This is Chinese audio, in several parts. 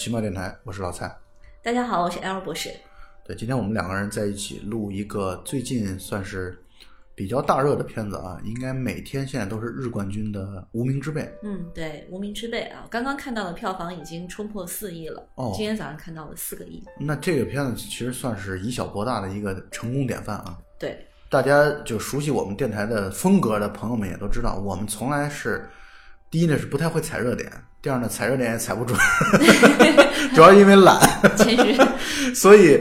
奇妙电台，我是老蔡。大家好，我是 L 博士。对，今天我们两个人在一起录一个最近算是比较大热的片子啊，应该每天现在都是日冠军的《无名之辈》。嗯，对，《无名之辈》啊，刚刚看到的票房已经冲破四亿了。哦今天早上看到了四个亿。那这个片子其实算是以小博大的一个成功典范啊。对，大家就熟悉我们电台的风格的朋友们也都知道，我们从来是第一呢是不太会踩热点，第二呢踩热点也踩不准，主要因为懒，谦虚。所以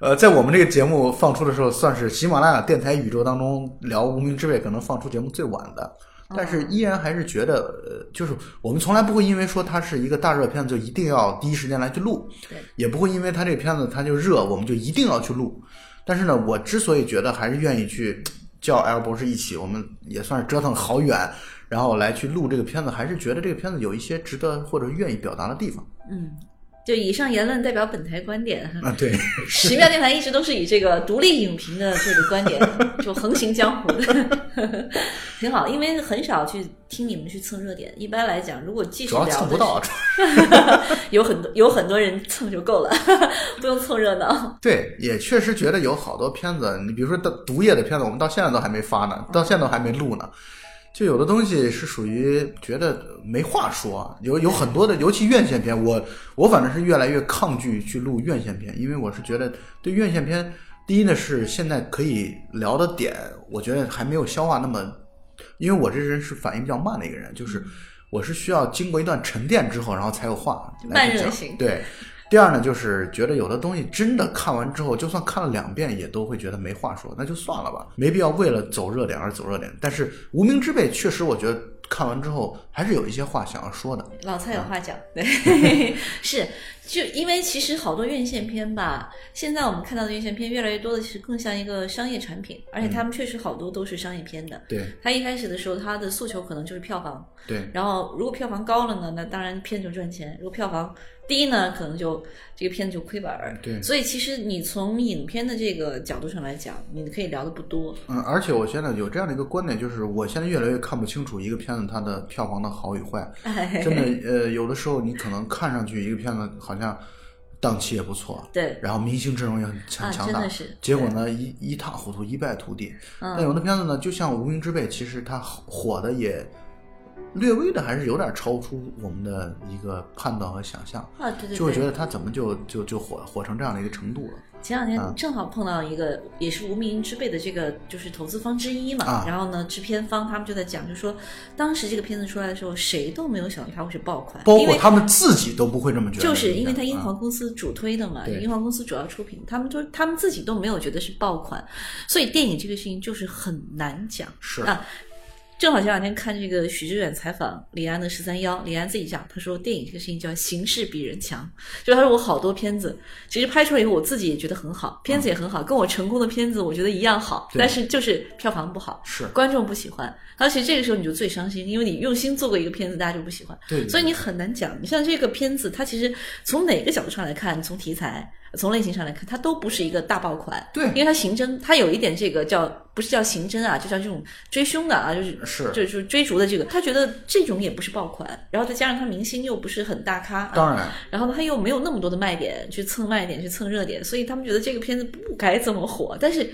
呃，在我们这个节目放出的时候，算是喜马拉雅电台宇宙当中聊《无名之辈》可能放出节目最晚的。但是依然还是觉得，呃，就是我们从来不会因为说它是一个大热片子就一定要第一时间来去录，对，也不会因为它这个片子它就热，我们就一定要去录。但是呢，我之所以觉得还是愿意去叫 L 博士一起，我们也算是折腾好远，然后来去录这个片子，还是觉得这个片子有一些值得或者愿意表达的地方嗯，就以上言论代表本台观点。啊。对，奇妙电台一直都是以这个独立影评的这个观点 就横行江湖的，挺好。因为很少去听你们去蹭热点，一般来讲，如果继续主要蹭不到。是，有很多有很多人蹭就够了，不用凑热闹。对，也确实觉得有好多片子，你比如说到毒液的片子，我们到现在都还没发呢，到现在都还没录呢。就有的东西是属于觉得没话说，有有很多的，尤其院线片，我我反正是越来越抗拒去录院线片，因为我是觉得对院线片，第一呢是现在可以聊的点，我觉得还没有消化那么，因为我这人是反应比较慢的一个人，就是我是需要经过一段沉淀之后，然后才有话来讲慢热型对。第二呢，就是觉得有的东西真的看完之后，就算看了两遍，也都会觉得没话说，那就算了吧，没必要为了走热点而走热点。但是《无名之辈》确实，我觉得看完之后还是有一些话想要说的。老蔡有话讲，对，是就因为其实好多院线片吧，现在我们看到的院线片越来越多的，其实更像一个商业产品，而且他们确实好多都是商业片的。对他一开始的时候，他的诉求可能就是票房，对然后如果票房高了呢，那当然片就赚钱；如果票房低呢，可能就这个片子就亏本儿。对所以其实你从影片的这个角度上来讲，你可以聊的不多。嗯，而且我现在有这样的一个观点，就是我现在越来越看不清楚一个片子它的票房的好与坏。哎，真的，呃，有的时候你可能看上去一个片子好像档期也不错，对，然后明星阵容也很强啊强大，结果呢一一塌糊涂，一败涂地。嗯但有的片子呢，就像《无名之辈》，其实它火的也略微的还是有点超出我们的一个判断和想象，啊，对对对，就会觉得他怎么就就就火火成这样的一个程度了。前两天啊正好碰到一个也是无名之辈的这个就是投资方之一嘛，啊。然后呢，制片方他们就在讲，就说当时这个片子出来的时候，谁都没有想到它会是爆款，包括他们自己都不会这么觉得，就是因为他英啊皇公司主推的嘛，对。英皇公司主要出品，他们都他们自己都没有觉得是爆款，所以电影这个事情就是很难讲。是。啊，正好前两天看这个许知远采访李安的十三幺，李安自己讲，他说电影这个事情叫形势比人强，就他说我好多片子其实拍出来以后，我自己也觉得很好，片子也很好，跟我成功的片子我觉得一样好，但是就是票房不好，是观众不喜欢，而且这个时候你就最伤心，因为你用心做过一个片子，大家就不喜欢，对，所以你很难讲。你像这个片子，它其实从哪个角度上来看，从题材、从类型上来看，它都不是一个大爆款。对因为它刑侦，它有一点这个叫不是叫刑侦啊，就叫这种追凶的啊，就是是就是追逐的这个。他觉得这种也不是爆款，然后再加上他明星又不是很大咖，啊当然然后呢，他又没有那么多的卖点去蹭卖点、去蹭热点，所以他们觉得这个片子不该这么火。但是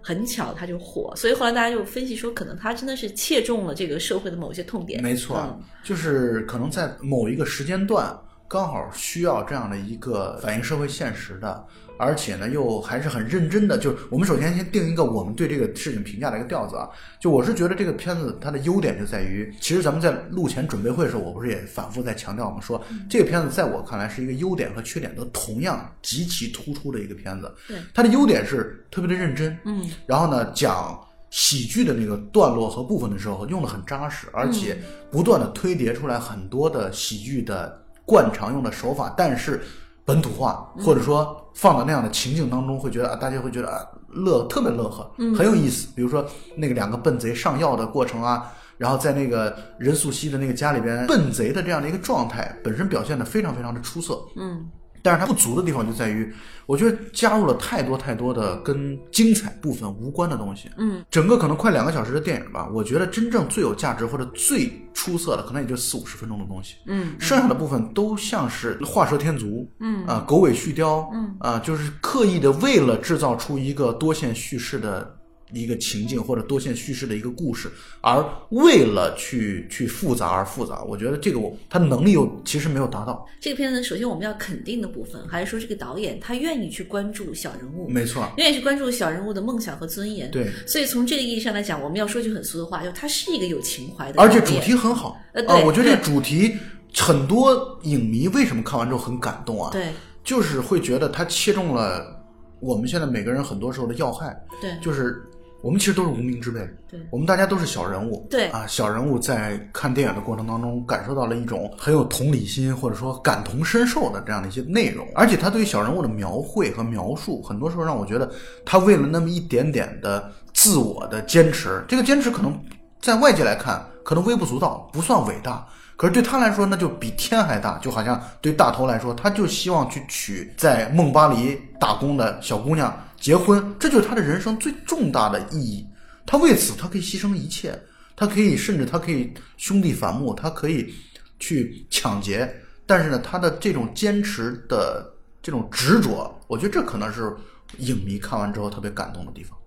很巧，他就火，所以后来大家就分析说，可能他真的是切中了这个社会的某些痛点。没错，嗯就是可能在某一个时间段，刚好需要这样的一个反映社会现实的，而且呢又还是很认真的。就是我们首先先定一个我们对这个事情评价的一个调子啊。就我是觉得这个片子它的优点就在于，其实咱们在录前准备会的时候，我不是也反复在强调吗？说这个片子在我看来是一个优点和缺点都同样极其突出的一个片子。对，它的优点是特别的认真，嗯，然后呢讲。喜剧的那个段落和部分的时候用的很扎实，而且不断的推叠出来很多的喜剧的惯常用的手法，但是本土化或者说放到那样的情境当中，会觉得啊，大家会觉得啊乐特别乐呵，很有意思。比如说那个两个笨贼上药的过程啊，然后在那个任素汐的那个家里边，笨贼的这样的一个状态，本身表现的非常非常的出色。嗯，但是它不足的地方就在于，我觉得加入了太多太多的跟精彩部分无关的东西。嗯，整个可能快两个小时的电影吧，我觉得真正最有价值或者最出色的，可能也就四五十分钟的东西。嗯，剩下的部分都像是画蛇添足，嗯啊，狗尾续貂，嗯啊，就是刻意的为了制造出一个多线叙事的一个情境或者多线叙事的一个故事，而为了去去复杂而复杂，我觉得这个我他能力又其实没有达到。这个片子首先我们要肯定的部分，还是说这个导演他愿意去关注小人物，没错，愿意去关注小人物的梦想和尊严。对，所以从这个意义上来讲，我们要说句很俗的话，就他是一个有情怀的，而且主题很好。呃对。啊，我觉得这个主题很多影迷为什么看完之后很感动啊？对。就是会觉得他切中了我们现在每个人很多时候的要害，对。就是我们其实都是无名之辈，对我们大家都是小人物，对啊，小人物在看电影的过程当中感受到了一种很有同理心或者说感同身受的这样的一些内容，而且他对于小人物的描绘和描述，很多时候让我觉得他为了那么一点点的自我的坚持，这个坚持可能在外界来看可能微不足道，不算伟大。可是对他来说，那就比天还大，就好像对大头来说，他就希望去娶在梦巴黎打工的小姑娘结婚，这就是他的人生最重大的意义。他为此，他可以牺牲一切，他可以甚至他可以兄弟反目，他可以去抢劫，但是呢，他的这种坚持的这种执着，我觉得这可能是影迷看完之后特别感动的地方。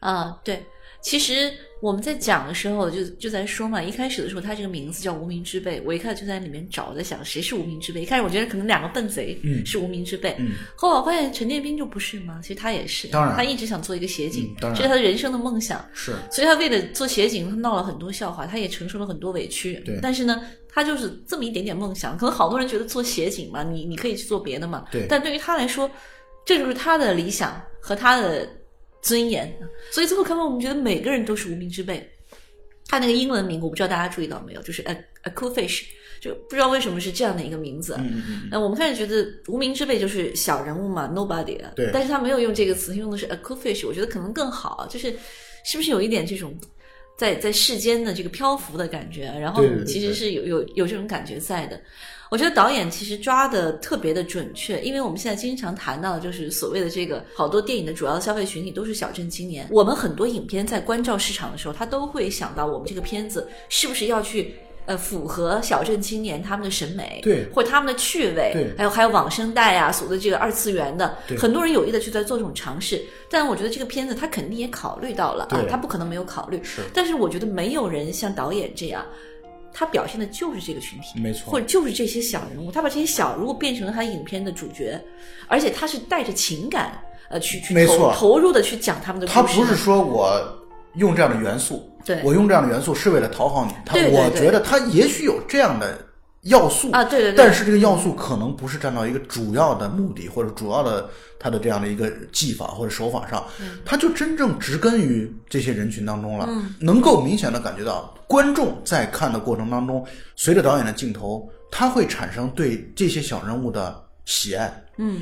啊，对。其实我们在讲的时候就就在说嘛，一开始的时候他这个名字叫无名之辈，我一开始就在里面找，在想谁是无名之辈。一开始我觉得可能两个笨贼嗯是无名之辈，嗯后来我发现陈建斌就不是嘛，其实他也是，当然他一直想做一个协警这是他的人生的梦想。是，所以他为了做协警，他闹了很多笑话，他也承受了很多委屈。对但是呢，他就是这么一点点梦想。可能好多人觉得做协警嘛，你你可以去做别的嘛。对但对于他来说，这就是他的理想和他的尊严。所以最后看完，我们觉得每个人都是无名之辈。他那个英文名，我不知道大家注意到没有，就是 a a cool fish，就不知道为什么是这样的一个名字。嗯嗯嗯，那我们开始觉得无名之辈就是小人物嘛，nobody 啊。对但是他没有用这个词，他用的是 a cool fish，我觉得可能更好，就是是不是有一点这种在在世间的这个漂浮的感觉，然后其实是有有有这种感觉在的。我觉得导演其实抓的特别的准确，因为我们现在经常谈到的就是所谓的这个好多电影的主要消费群体都是小镇青年。我们很多影片在关照市场的时候，他都会想到我们这个片子是不是要去呃符合小镇青年他们的审美，对或者他们的趣味，对还有还有网生代啊，所谓的这个二次元的对，很多人有意的去在做这种尝试。但我觉得这个片子他肯定也考虑到了啊，他不可能没有考虑。是但是我觉得没有人像导演这样，他表现的就是这个群体。没错或者就是这些小人物，他把这些小人物变成了他影片的主角，而且他是带着情感，呃，去去投没错投入的去讲他们的故事。他不是说我用这样的元素，对我用这样的元素是为了讨好你，他我觉得他也许有这样的要素。啊，对对对，但是这个要素可能不是站到一个主要的目的或者主要的他的这样的一个技法或者手法上，他就真正植根于这些人群当中了，嗯。能够明显的感觉到观众在看的过程当中，随着导演的镜头，他会产生对这些小人物的喜爱、嗯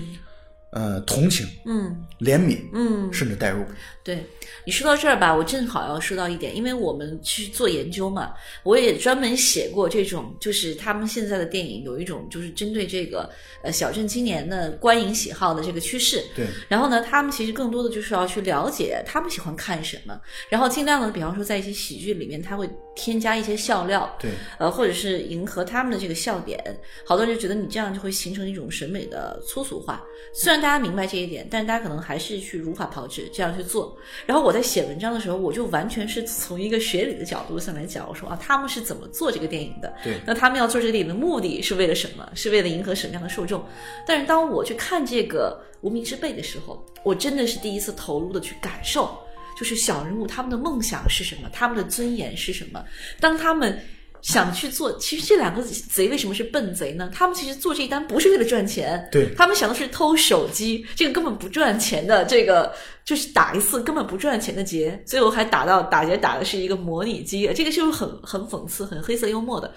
呃同情、嗯怜悯，嗯，甚至代入。对你说到这儿吧，我正好要说到一点，因为我们去做研究嘛，我也专门写过这种，就是他们现在的电影有一种就是针对这个呃小镇青年的观影喜好的这个趋势。对，然后呢，他们其实更多的就是要去了解他们喜欢看什么，然后尽量的，比方说在一些喜剧里面，他会添加一些笑料，对，呃，或者是迎合他们的这个笑点。好多人就觉得你这样就会形成一种审美的粗俗化。虽然大家明白这一点，但是大家可能还是去如法炮制这样去做。然后我在写文章的时候，我就完全是从一个学理的角度上来讲，我说啊，他们是怎么做这个电影的？对那他们要做这个电影的目的是为了什么？是为了迎合什么样的受众？但是当我去看这个《无名之辈》的时候，我真的是第一次投入的去感受，就是小人物他们的梦想是什么，他们的尊严是什么。当他们想去做，其实这两个贼为什么是笨贼呢？他们其实做这一单不是为了赚钱，对他们想的是偷手机，这个根本不赚钱的，这个就是打一次根本不赚钱的劫，最后还打到打劫打的是一个模拟机，这个就是很很讽刺、很黑色幽默的。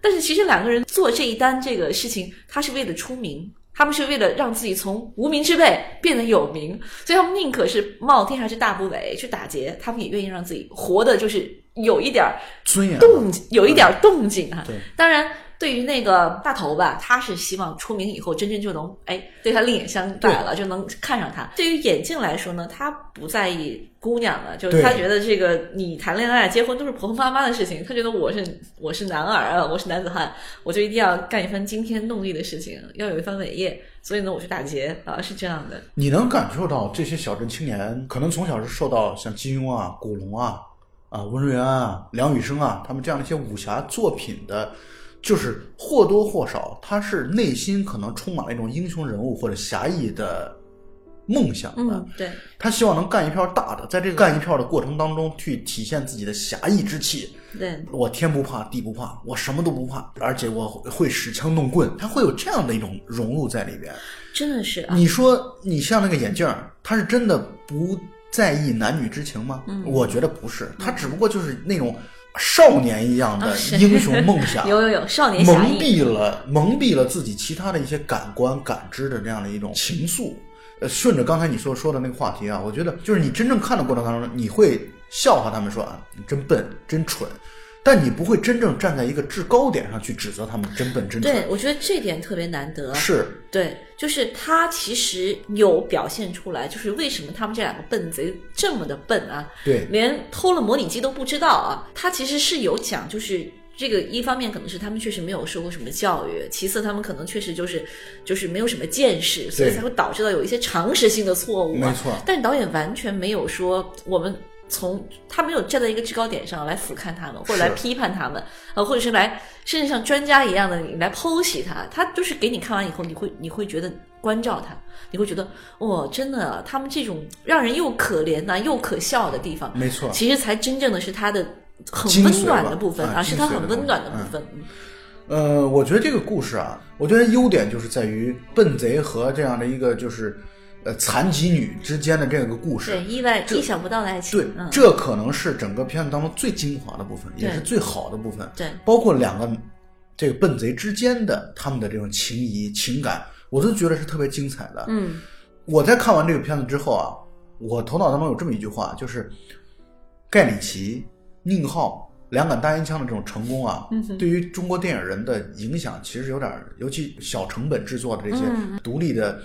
但是其实两个人做这一单这个事情，他是为了出名，他们是为了让自己从无名之辈变得有名，所以他们宁可是冒天还是大不韪去打劫，他们也愿意让自己活的就是有一点儿尊严动，有一点儿动静啊。对当然对于那个大头吧，他是希望出名以后，真真就能哎对他另眼相待了，就能看上他。对于眼镜来说呢，他不在意姑娘了，就是他觉得这个你谈恋爱、结婚都是婆婆妈妈的事情，他觉得我是我是男儿啊，我是男子汉，我就一定要干一番惊天动地的事情，要有一番伟业。所以呢，我去打劫啊，是这样的。你能感受到这些小镇青年可能从小是受到像金庸啊、古龙啊、啊温瑞安啊、梁羽生啊他们这样的一些武侠作品的，就是或多或少，他是内心可能充满了一种英雄人物或者侠义的梦想的。嗯，对，他希望能干一票大的，在这个干一票的过程当中去体现自己的侠义之气。对，我天不怕地不怕，我什么都不怕，而且我会使枪弄棍，他会有这样的一种融入在里边。真的是啊。你说你像那个眼镜儿，他是真的不在意男女之情吗？嗯我觉得不是，他只不过就是那种少年一样的英雄梦想，有有有，少年蒙。蔽了蒙蔽了自己其他的一些感官感知的这样的一种情愫。呃，顺着刚才你所说的那个话题啊，我觉得就是你真正看的过程当中，你会笑话他们说啊，你真笨，真蠢，但你不会真正站在一个制高点上去指责他们真笨真蠢。对，我觉得这点特别难得。是，对，就是他其实有表现出来，就是为什么他们这两个笨贼这么的笨啊，对，连偷了模拟机都不知道啊。他其实是有讲，就是这个一方面可能是他们确实没有受过什么教育，其次他们可能确实就是就是没有什么见识，所以才会导致到有一些常识性的错误、啊。没错但导演完全没有说我们。从他没有站在一个制高点上来俯瞰他们，或者来批判他们，呃，或者是来甚至像专家一样的你来剖析他，他就是给你看完以后，你会你会觉得关照他，你会觉得哇、真的，他们这种让人又可怜呐、又可笑的地方，没错。其实才真正的是他的很温暖的部分啊啊，是他很温暖的部分部分。嗯呃，我觉得这个故事啊，我觉得优点就是在于笨贼和这样的一个就是呃残疾女之间的这个故事。对，意外意想不到的爱情，对，嗯，这可能是整个片子当中最精华的部分，也是最好的部分。对，包括两个这个笨贼之间的他们的这种情谊情感，我都觉得是特别精彩的。嗯我在看完这个片子之后啊，我头脑当中有这么一句话，就是盖里奇、宁浩两杆大烟枪的这种成功啊，嗯对于中国电影人的影响其实有点儿，尤其小成本制作的这些嗯独立的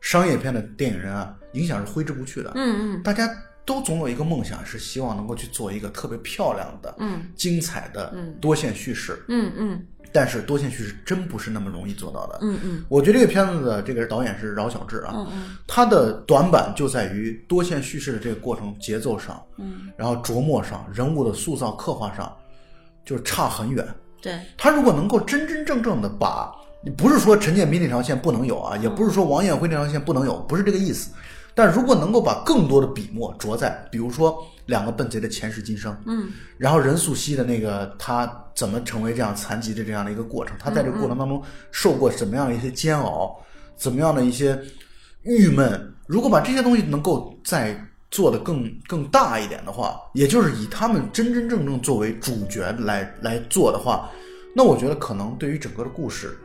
商业片的电影人啊，影响是挥之不去的。嗯嗯大家都总有一个梦想，是希望能够去做一个特别漂亮的、嗯精彩的嗯多线叙事。嗯嗯但是多线叙事真不是那么容易做到的。嗯嗯我觉得这个片子的这个导演是饶晓志啊，嗯嗯他的短板就在于多线叙事的这个过程节奏上，嗯，然后琢磨上、人物的塑造刻画上，就差很远。对，他如果能够真真正正的把，不是说陈建斌那条线不能有啊，也不是说王艳辉那条线不能有，不是这个意思。但如果能够把更多的笔墨着在，比如说两个笨贼的前世今生，嗯。然后任素汐的那个他怎么成为这样残疾的这样的一个过程，他在这个过程当中受过什么样的一些煎熬，怎么样的一些郁闷，如果把这些东西能够再做得更更大一点的话，也就是以他们真真正正作为主角来来做的话，那我觉得可能对于整个的故事，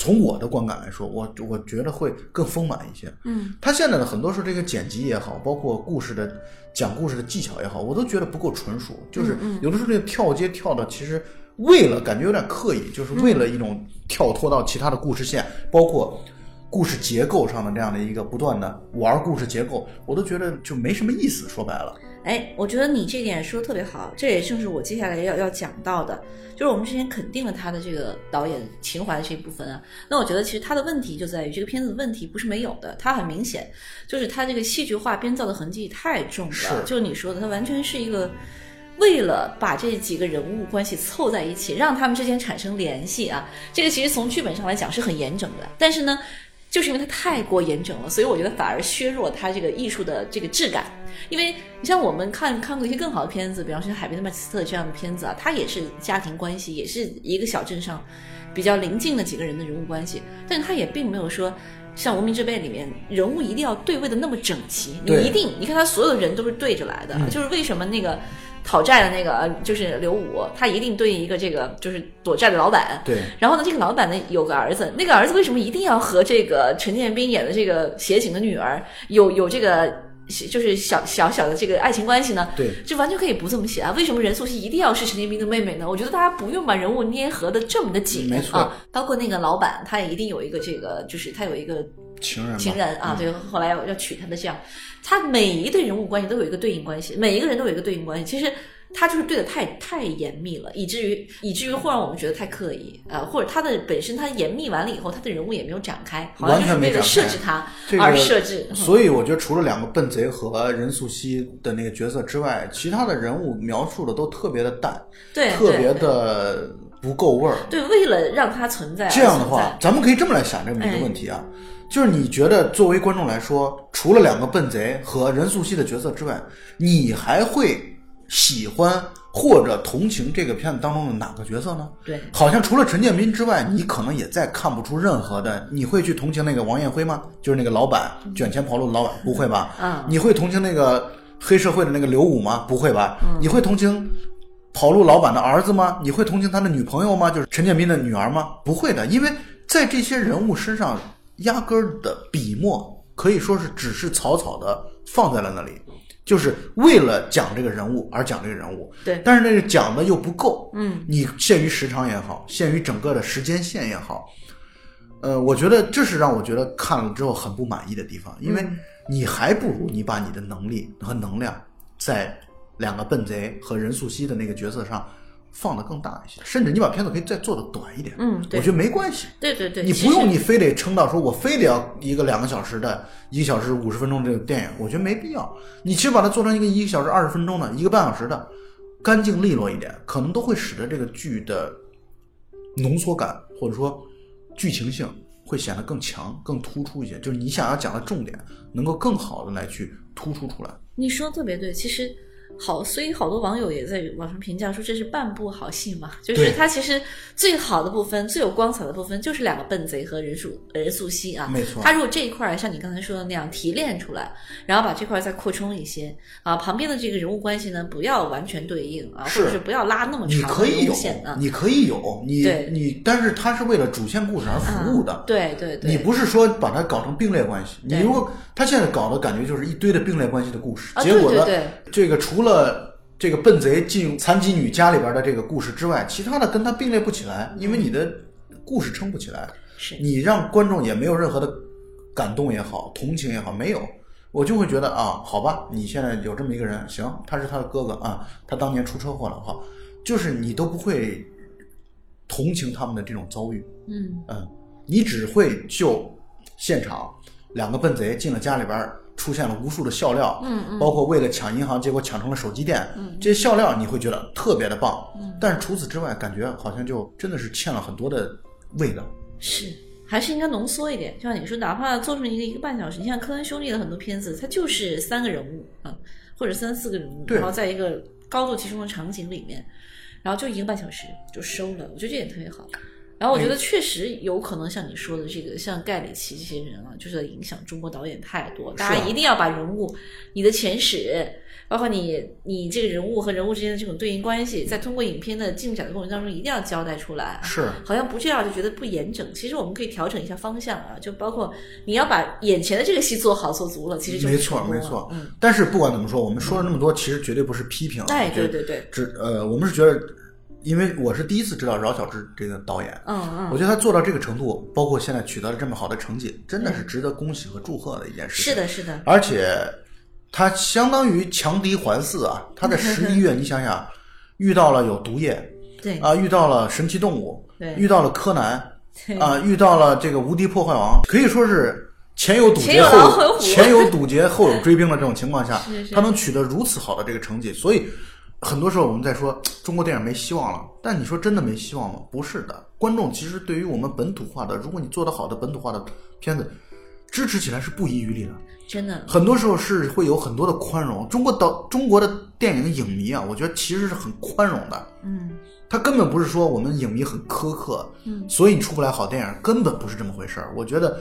从我的观感来说，我我觉得会更丰满一些。嗯他现在的很多时候这个剪辑也好，包括故事的讲故事的技巧也好，我都觉得不够纯熟。就是有的时候这个跳接跳的，其实为了感觉有点刻意，就是为了一种跳脱到其他的故事线，包括故事结构上的这样的一个不断的玩故事结构，我都觉得就没什么意思。说白了，哎，我觉得你这点说的特别好，这也正是我接下来要要讲到的，就是我们之前肯定了他的这个导演情怀的这一部分啊。那我觉得其实他的问题就在于这个片子的问题不是没有的，它很明显就是他这个戏剧化编造的痕迹太重了。是就你说的，它完全是一个为了把这几个人物关系凑在一起，让他们之间产生联系啊。这个其实从剧本上来讲是很严整的，但是呢。就是因为它太过严整了，所以我觉得反而削弱它这个艺术的这个质感。因为你像我们看看过一些更好的片子，比方说《海边的麦斯特》这样的片子啊，它也是家庭关系，也是一个小镇上比较邻近的几个人的人物关系，但是它也并没有说像《无名之辈》里面人物一定要对位的那么整齐，你一定你看他所有人都是对着来的，就是为什么那个。讨债的那个呃就是刘武，他一定对应一个这个就是躲债的老板，对，然后呢，这个老板呢有个儿子，那个儿子为什么一定要和这个陈建斌演的这个协警的女儿有有这个就是小小小的这个爱情关系呢，对，就完全可以不这么写啊。为什么任素汐一定要是陈建斌的妹妹呢？我觉得大家不用把人物捏合的这么的紧没错啊。包括那个老板，他也一定有一个这个，就是他有一个情人情人啊，嗯对，后来要要娶她的这样，他每一对人物关系都有一个对应关系，每一个人都有一个对应关系。其实他就是对的太太严密了，以至于以至于会让我们觉得太刻意啊、呃或者他的本身他严密完了以后，他的人物也没有展开，好像完就是为了全没展开设置他这个而设置。嗯所以我觉得除了两个笨贼和任素汐的那个角色之外，其他的人物描述的都特别的淡，对，特别的不够味儿。对，为了让它存在这样的话，咱们可以这么来想这么一个问题啊，就是你觉得作为观众来说，除了两个笨贼和任素汐的角色之外，你还会喜欢或者同情这个片子当中的哪个角色呢？对好像除了陈建斌之外，你可能也再看不出任何的。你会去同情那个王艳辉吗？就是那个老板卷钱跑路的老板，不会吧？嗯你会同情那个黑社会的那个刘武吗？不会吧？嗯你会同情跑路老板的儿子吗？你会同情他的女朋友吗？就是陈建斌的女儿吗？不会的，因为在这些人物身上，压根儿的笔墨可以说是只是草草的放在了那里，就是为了讲这个人物而讲这个人物。对。但是那个讲的又不够，嗯，你限于时长也好，限于整个的时间线也好，呃，我觉得这是让我觉得看了之后很不满意的地方，因为你还不如你把你的能力和能量在两个笨贼和任素汐的那个角色上放得更大一些，甚至你把片子可以再做的短一点，嗯对我觉得没关系。对对对，你不用你非得撑到说我非得要一个两个小时的一个小时五十分钟这个电影，我觉得没必要。你其实把它做成一个一个小时二十分钟的，一个半小时的，干净利落一点，可能都会使得这个剧的浓缩感或者说剧情性会显得更强、更突出一些。就是你想要讲的重点，能够更好的来去突出出来。你说得特别对，其实好，所以好多网友也在网上评价说这是半部好戏嘛，就是对它其实最好的部分、最有光彩的部分就是两个笨贼和任素任素汐啊。没错他如果这一块像你刚才说的那样提炼出来，然后把这块再扩充一些啊，旁边的这个人物关系呢不要完全对应啊，是或者是不要拉那么长的路可以有线啊，。你可以有，你对你，但是它是为了主线故事而服务的。啊对对对，你不是说把它搞成并列关系，你如果他现在搞的感觉就是一堆的并列关系的故事，啊结果呢，对对这个除了这个笨贼进残疾女家里边的这个故事之外，其他的跟他并列不起来，因为你的故事撑不起来，是。你让观众也没有任何的感动也好，同情也好，没有。我就会觉得啊，好吧，你现在有这么一个人，行，他是他的哥哥啊，他当年出车祸了，哈，就是你都不会同情他们的这种遭遇，嗯。嗯，你只会就现场两个笨贼进了家里边儿，出现了无数的笑料，嗯嗯包括为了抢银行，结果抢成了手机店，嗯这些笑料你会觉得特别的棒，嗯，但是除此之外，感觉好像就真的是欠了很多的味道，是，还是应该浓缩一点。就像你说，哪怕做成一个一个半小时，你像科恩兄弟的很多片子，它就是三个人物啊，或者三四个人物，对然后在一个高度集中的场景里面，然后就一个半小时就收了。我觉得这点特别好。然后我觉得确实有可能像你说的这个，像盖里奇这些人啊，就是影响中国导演太多。大家一定要把人物、你的前史，包括你你这个人物和人物之间的这种对应关系，在通过影片的进展的过程当中，一定要交代出来。是好像不这样就觉得不严整。其实我们可以调整一下方向啊，就包括你要把眼前的这个戏做好做足了，其实就没错没错，嗯，但是不管怎么说，我们说了那么多，其实绝对不是批评啊，哎，对对对，只呃，我们是觉得，因为我是第一次知道饶晓志这个导演，嗯嗯，我觉得他做到这个程度，包括现在取得了这么好的成绩，真的是值得恭喜和祝贺的一件事情。是的，是的，而且他相当于强敌环伺啊！他在 十一月，你想想，遇到了有毒液对。啊，遇到了神奇动物，对。遇到了柯南对。啊，遇到了这个无敌破坏王，可以说是前有堵截后 前有堵截后有追兵的这种情况下他能取得如此好的这个成绩，所以很多时候我们在说中国电影没希望了，但你说真的没希望吗？不是的，观众其实对于我们本土化的，如果你做得好的本土化的片子，支持起来是不遗余力的。真的，很多时候是会有很多的宽容。中国导中国的电影影迷啊，我觉得其实是很宽容的。嗯他根本不是说我们影迷很苛刻，嗯，所以你出不来好电影，根本不是这么回事儿。我觉得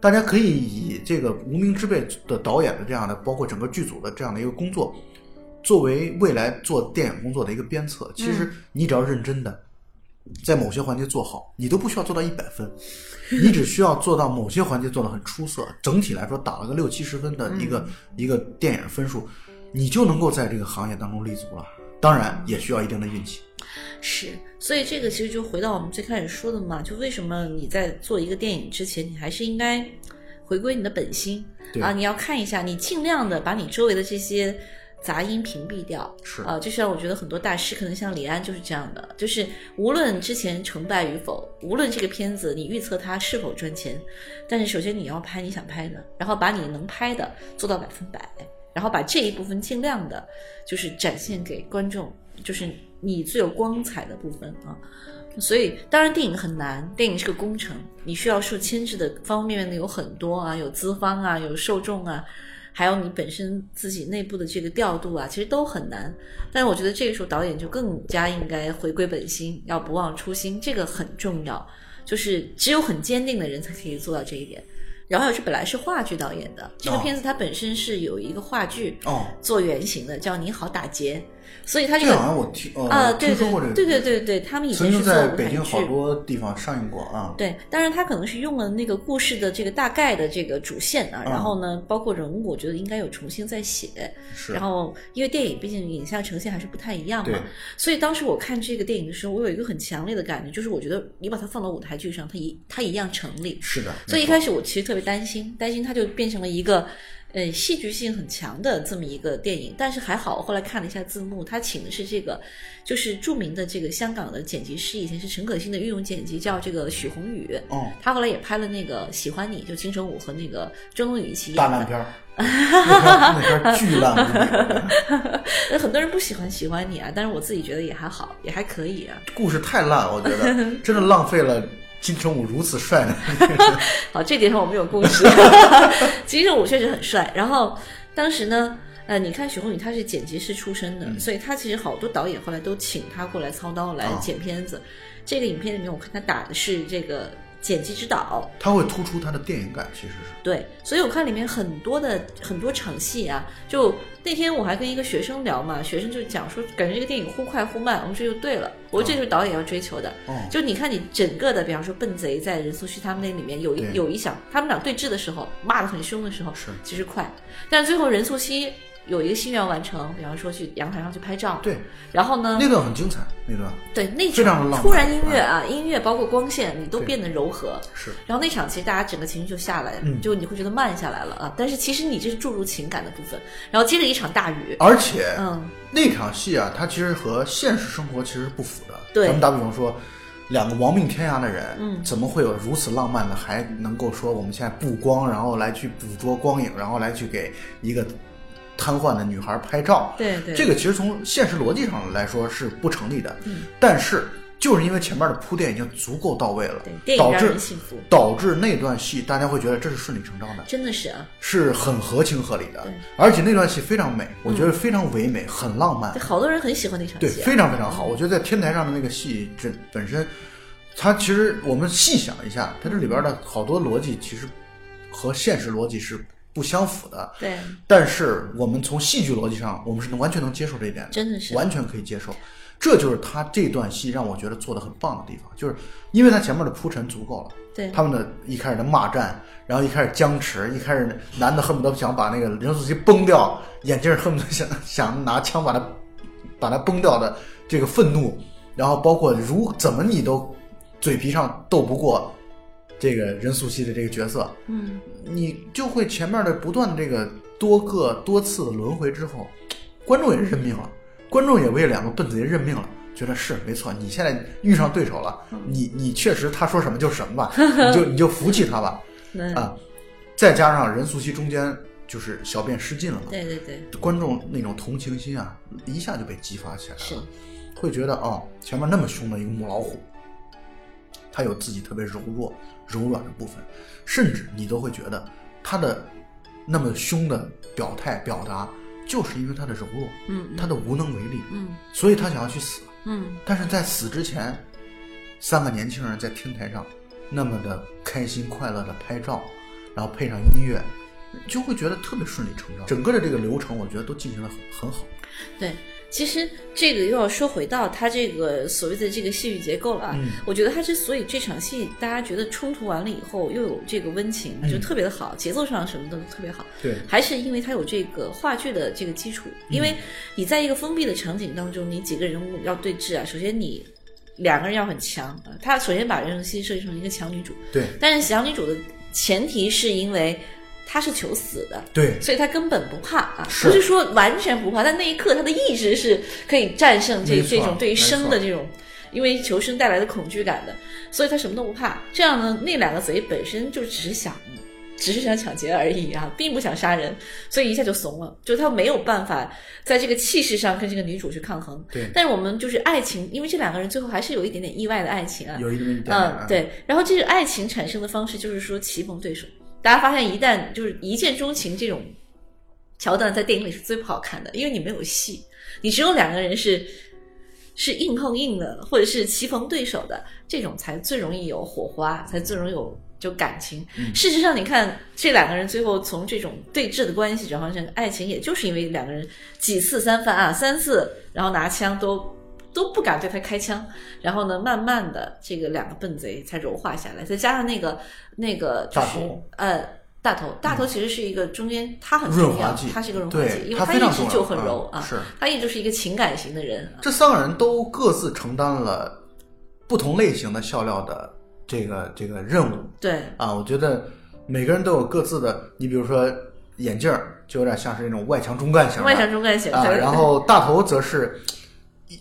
大家可以以这个无名之辈的导演的这样的，包括整个剧组的这样的一个工作，作为未来做电影工作的一个鞭策。其实你只要认真的在某些环节做好，你都不需要做到一百分，你只需要做到某些环节做得很出色，整体来说打了个六七十分的一个、一个电影分数，你就能够在这个行业当中立足了。当然，也需要一定的运气。是，所以这个其实就回到我们最开始说的嘛，就为什么你在做一个电影之前，你还是应该回归你的本心啊，你要看一下，你尽量的把你周围的这些杂音屏蔽掉。是啊，就像我觉得很多大师，可能像李安就是这样的，就是无论之前成败与否，无论这个片子你预测它是否赚钱，但是首先你要拍你想拍的，然后把你能拍的做到百分百，然后把这一部分尽量的，就是展现给观众，就是你最有光彩的部分啊。所以，当然电影很难，电影是个工程，你需要受牵制的方方面面的有很多啊，有资方啊，有受众啊，还有你本身自己内部的这个调度啊，其实都很难。但是我觉得这个时候导演就更加应该回归本心，要不忘初心，这个很重要。就是只有很坚定的人才可以做到这一点。饶晓志本来是话剧导演的，这个哦片子它本身是有一个话剧哦，做原型的，叫《你好，打劫》，所以他这个好像我听呃、啊，对对对对对对，他们以前是在北京好。多地方上映过啊。对，当然他可能是用了那个故事的这个大概的这个主线啊，嗯然后呢，包括人物，我觉得应该有重新再写。是，然后，因为电影毕竟影像呈现还是不太一样嘛，所以当时我看这个电影的时候，我有一个很强烈的感觉，就是我觉得你把它放到舞台剧上，它一它一样成立。是的。所以一开始我其实特别担心，担心它就变成了一个，呃，戏剧性很强的这么一个电影。但是还好，我后来看了一下字幕，他请的是这个，就是著名的这个香港的剪辑师，以前是陈可辛的御用剪辑，叫这个许宏宇。哦，他后来也拍了那个《喜欢你》，就金城武和那个周冬雨一起演的。大烂片儿，那片儿巨烂 很多人不喜欢《喜欢你》啊，但是我自己觉得也还好，也还可以啊。故事太烂，我觉得真的浪费了金城武如此帅呢。好，这点上我们有共识。金城武确实很帅。然后当时呢，呃，你看许宏宇他是剪辑师出身的，所以他其实好多导演后来都请他过来操刀来啊剪片子。这个影片里面，我看他打的是这个剪辑指导，他会突出他的电影感，其实是。对，所以我看里面很多的很多场戏啊，就那天我还跟一个学生聊嘛，学生就讲说，感觉这个电影忽快忽慢，我说这就对了，我说这就是导演要追求的。哦，就你看你整个的，比方说笨贼在任素汐他们那里面有一有一场，他们俩对峙的时候骂得很凶的时候，是其实快，但最后任素汐有一个心愿完成，比方说去阳台上去拍照，对，然后呢，那段很精彩，那段。对那场突然音乐啊，音乐包括光线，你都变得柔和，是。然后那场其实大家整个情绪就下来了，嗯。就你会觉得慢下来了啊，但是其实你这是注入情感的部分，然后接着一场大雨，而且嗯，那场戏啊，它其实和现实生活其实是不符的。对。咱们打比方说，两个亡命天涯的人，嗯。怎么会有如此浪漫的，还能够说我们现在布光，然后来去捕捉光影，然后来去给一个瘫痪的女孩拍照？对对，这个其实从现实逻辑上来说是不成立的。嗯，但是就是因为前面的铺垫已经足够到位了对，导致导致那段戏大家会觉得这是顺理成章的。真的是啊，是很合情合理的，而且那段戏非常美，我觉得非常唯美，很浪漫对，，好多人很喜欢那场，戏、啊，非常非常好。我觉得在天台上的那个戏，这本身，它其实我们细想一下，它这里边的好多逻辑其实和现实逻辑是不相符的。对，但是我们从戏剧逻辑上，我们是能完全能接受这一点的，真的是完全可以接受。这就是他这段戏让我觉得做的很棒的地方，就是因为他前面的铺陈足够了。对他们的一开始的骂战，然后一开始僵持，一开始男的恨不得想把那个任素汐崩掉，眼镜儿恨不得想想拿枪把他把他崩掉的这个愤怒，然后包括如怎么你都嘴皮上斗不过这个任素汐的这个角色，嗯，你就会前面的不断的这个多个多次的轮回之后，观众也认命了，观众也为两个笨贼认命了。觉得是没错，你现在遇上对手了，你你确实他说什么就什么吧，你就你就服气他吧啊！再加上任素汐中间就是小便失禁了嘛，对对对，观众那种同情心啊，一下就被激发起来是了，会觉得哦，前面那么凶的一个母老虎，它有自己特别柔弱、柔软的部分，甚至你都会觉得他的那么凶的表态表达，就是因为他的柔弱，嗯他的无能为力，嗯所以他想要去死。嗯，但是在死之前，三个年轻人在天台上那么的开心快乐的拍照，然后配上音乐，就会觉得特别顺理成章。整个的这个流程，我觉得都进行的很很好。对，其实这个又要说回到他这个所谓的这个戏剧结构了啊。嗯我觉得他之所以这场戏大家觉得冲突完了以后又有这个温情，就特别的好，节奏上什么的都特别好。对，还是因为他有这个话剧的这个基础。因为你在一个封闭的场景当中，你几个人物要对峙啊，首先你两个人要很强啊。他首先把任素汐设计成一个强女主，对，但是强女主的前提是因为她是求死的。对，所以他根本不怕啊，不是说完全不怕，但那一刻他的意志是可以战胜这这种对于生的这种，因为求生带来的恐惧感的，所以他什么都不怕。这样呢，那两个贼本身就只是想，只是想抢劫而已啊，并不想杀人，所以一下就怂了，就他没有办法在这个气势上跟这个女主去抗衡。对但是我们就是爱情，因为这两个人最后还是有一点点意外的爱情啊，有一点点嗯，，对。然后这个爱情产生的方式就是说棋逢对手。大家发现，一旦就是一见钟情这种桥段，在电影里是最不好看的，因为你没有戏，你只有两个人是是硬碰硬的，或者是棋逢对手的，这种才最容易有火花，才最容易有就感情。事实上，你看这两个人最后从这种对峙的关系转换成爱情，也就是因为两个人几次三番啊，三次，然后拿枪都。都不敢对他开枪，然后呢，慢慢的这个两个笨贼才柔化下来，再加上那个那个就是大头。呃大头，大头其实是一个中间他很重要他是一个润滑对剂，因为他他一直就很柔啊，啊是。他一直是一个情感型的人啊，这三个人都各自承担了不同类型的笑料的这个这个任务。对。啊。我觉得每个人都有各自的，你比如说眼镜儿就有点像是那种外强中干型的，外强中干型，啊，然后大头则是一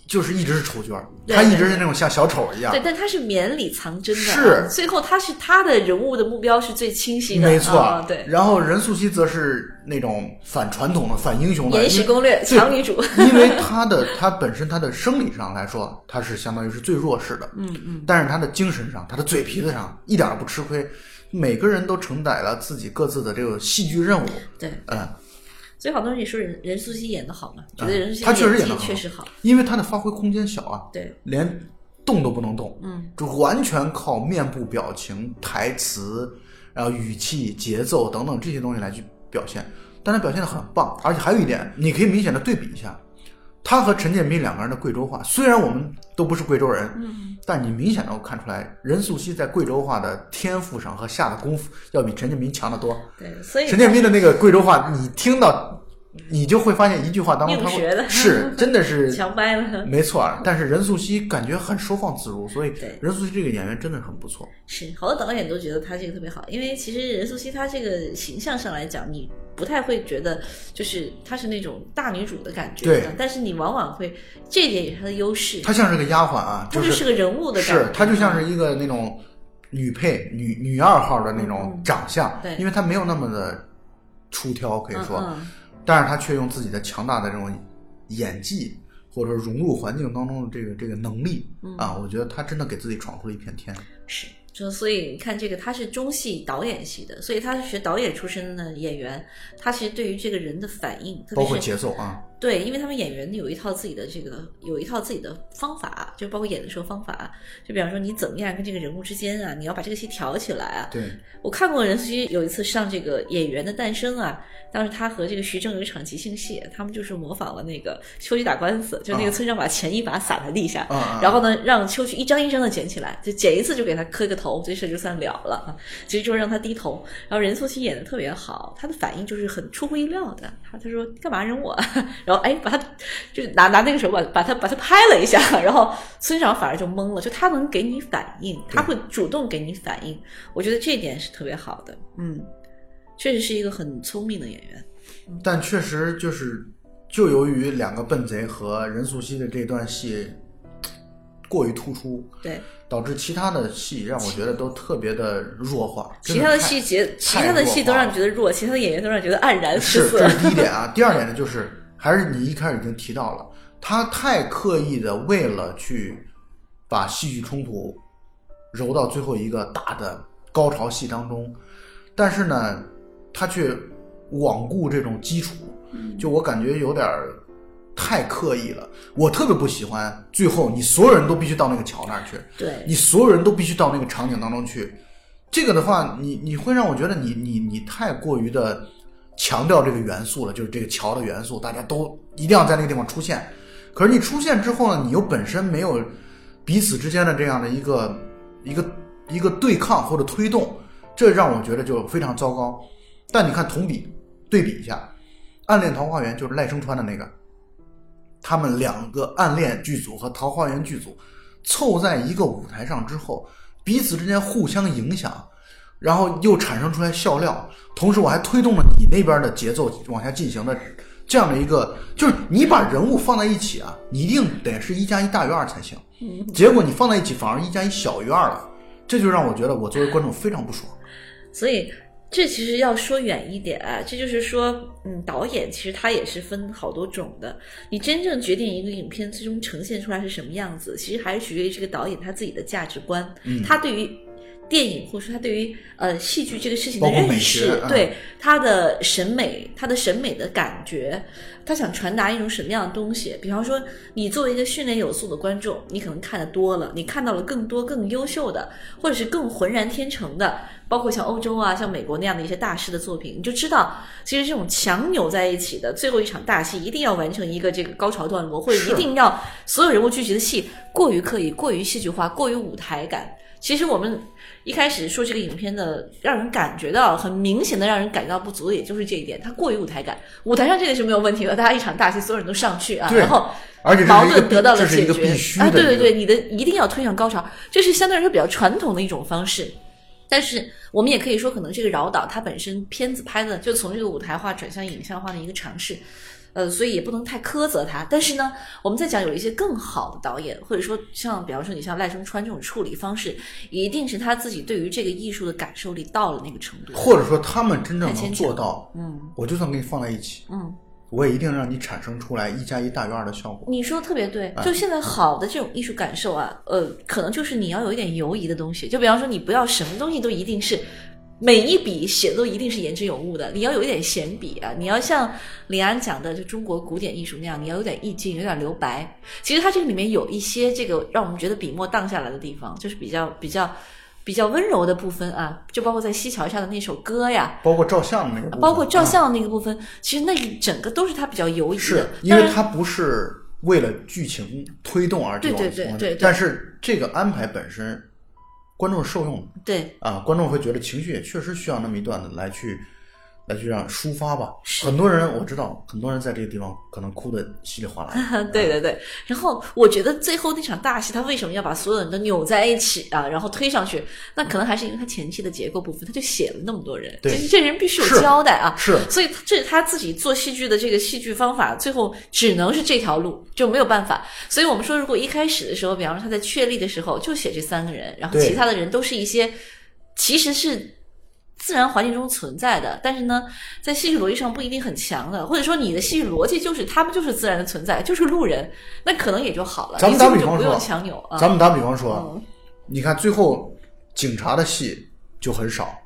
就是一直是丑角他一直是那种像小丑一样对，，但他是绵里藏针的啊，是最后他是他的人物的目标是最清晰的，没错啊，对，然后任素汐则是那种反传统的、反英雄的，延禧攻略强女主，因为她的她本身她的生理上来说，她是相当于是最弱势的，嗯嗯，但是她的精神上，她的嘴皮子上一点不吃亏。每个人都承载了自己各自的这个戏剧任务，对，嗯，所以好多人也说任任素汐演的好嘛，觉得任素汐她确实演演得好技确实好，因为她的发挥空间小啊，对，连动都不能动，嗯，就完全靠面部表情、台词，然后语气、节奏等等这些东西来去表现。但她表现的很棒，而且还有一点，你可以明显的对比一下，她和陈建斌两个人的贵州话，虽然我们都不是贵州人，嗯，但你明显能够看出来，任素汐在贵州话的天赋上和下的功夫要比陈建斌强得多。对，所以陈建斌的那个贵州话，你听到，你就会发现一句话当中是 真的是强掰了。没错儿，但是任素汐感觉很收放自如，所以任素汐这个演员真的很不错。是，好多导演都觉得她这个特别好，因为其实任素汐她这个形象上来讲，你不太会觉得就是她是那种大女主的感觉，对但是你往往会，这一点也是她的优势，她像是个丫鬟啊，她就就是个人物的感觉，是她就像是一个那种女配、女女二号的那种嗯长相，对因为她没有那么的出挑，可以说，嗯嗯但是他却用自己的强大的这种演技。或者说融入环境当中的这个这个能力、嗯啊，我觉得他真的给自己闯出了一片天。是，就所以你看这个，他是中戏导演系的，所以他是学导演出身的演员，他其实对于这个人的反应，特包括节奏啊，对，因为他们演员有一套自己的这个，有一套自己的方法，就包括演的时候方法，就比方说你怎么样跟这个人物之间啊，你要把这个戏挑起来啊。对，我看过任素汐有一次上这个《演员的诞生》啊，当时他和这个徐峥有一场即兴戏，他们就是模仿了那个秋菊打官司，就那个啊村长把钱一把撒在地下，然后呢让秋菊一张一张的捡起来，就捡一次就给他磕个头，这事就算了了啊。其实就是让他低头。然后任素汐演的特别好，她的反应就是很出乎意料的。她她说干嘛扔我？然后哎把他就是拿拿那个手把把他把他拍了一下，然后村长反而就懵了，就他能给你反应，他会主动给你反应，我觉得这一点是特别好的。嗯，确实是一个很聪明的演员。但确实就是，就由于两个笨贼和任素汐的这段戏过于突出，对，导致其他的戏让我觉得都特别的弱化。其他的太细节，其他的戏都让你觉得弱，其他的演员都让你觉得黯然失是，色这。是第一点啊。第二点呢，就是还是你一开始已经提到了，他太刻意的为了去把戏剧冲突揉到最后一个大的高潮戏当中，但是呢，他却罔顾这种基础，就我感觉有点儿太刻意了。我特别不喜欢最后你所有人都必须到那个桥那儿去，对，你所有人都必须到那个场景当中去。这个的话，你你会让我觉得你你你太过于的强调这个元素了，就是这个桥的元素，大家都一定要在那个地方出现。可是你出现之后呢，你又本身没有彼此之间的这样的一个一个一个对抗或者推动，这让我觉得就非常糟糕。但你看同比对比一下，《暗恋桃花源》就是赖声川的那个，他们两个暗恋剧组和桃花源剧组凑在一个舞台上之后，彼此之间互相影响，然后又产生出来笑料，同时我还推动了你那边的节奏往下进行的这样的一个，就是你把人物放在一起啊，你一定得是一加一大于二才行。结果你放在一起反而一加一小于二了，这就让我觉得我作为观众非常不爽。所以这其实要说远一点啊，这就是说，嗯，导演其实他也是分好多种的。你真正决定一个影片最终呈现出来是什么样子，其实还是取决于这个导演他自己的价值观，嗯他对于。电影或者说他对于呃戏剧这个事情的认识对他的审美，他的审美的感觉，他想传达一种什么样的东西？比方说，你作为一个训练有素的观众，你可能看的多了，你看到了更多更优秀的，或者是更浑然天成的，包括像欧洲啊、像美国那样的一些大师的作品，你就知道，其实这种强扭在一起的最后一场大戏，一定要完成一个这个高潮段落，或者一定要所有人物聚集的戏过于刻意、过于戏剧化、过于舞台感。其实我们一开始说这个影片的，让人感觉到很明显的让人感到不足的，也就是这一点，它过于舞台感。舞台上这个是没有问题的，大家一场大戏，所有人都上去啊，然后矛盾得到了解决啊，对对对，你的一定要推向高潮，这是相对来说比较传统的一种方式。但是我们也可以说，可能这个饶导他本身片子拍的就从这个舞台化转向影像化的一个尝试，呃，所以也不能太苛责他。但是呢，我们在讲有一些更好的导演，或者说像比方说你像赖声川这种处理方式，一定是他自己对于这个艺术的感受力到了那个程度。或者说他们真正能做到，嗯我就算给你放在一起，嗯，我也一定让你产生出来一加一大于二的效果。你说的特别对，哎就现在好的这种艺术感受啊，呃，可能就是你要有一点犹疑的东西，就比方说你不要什么东西都一定是。每一笔写的都一定是言之有物的，你要有一点闲笔啊，你要像李安讲的，就中国古典艺术那样，你要有点意境，有点留白。其实它这个里面有一些这个让我们觉得笔墨荡下来的地方，就是比较比较比较温柔的部分啊，就包括在西桥下的那首歌呀，包括照相的那个部分，包括照啊相的那个部分，其实那一整个都是他比较犹疑的。是，因为它不是为了剧情推动而去往对对对对对。但是这个安排本身，观众是受用。的对。啊，观众会觉得情绪也确实需要那么一段的来去来去让抒发吧。很多人我知道，很多人在这个地方可能哭的稀里哗啦。对对对，然后我觉得最后那场大戏，他为什么要把所有人都扭在一起啊，然后推上去？那可能还是因为他前期的结构部分，他就写了那么多人，对这这人必须有交代啊。是所以这是他自己做戏剧的这个戏剧方法，最后只能是这条路，就没有办法。所以我们说，如果一开始的时候，比方说他在确立的时候就写这三个人，然后其他的人都是一些其实是自然环境中存在的，但是呢，在戏剧逻辑上不一定很强的，或者说你的戏剧逻辑就是他们就是自然的存在，就是路人，那可能也就好了，咱们打比方说强扭啊。咱们打比方说，嗯你看最后警察的戏就很少，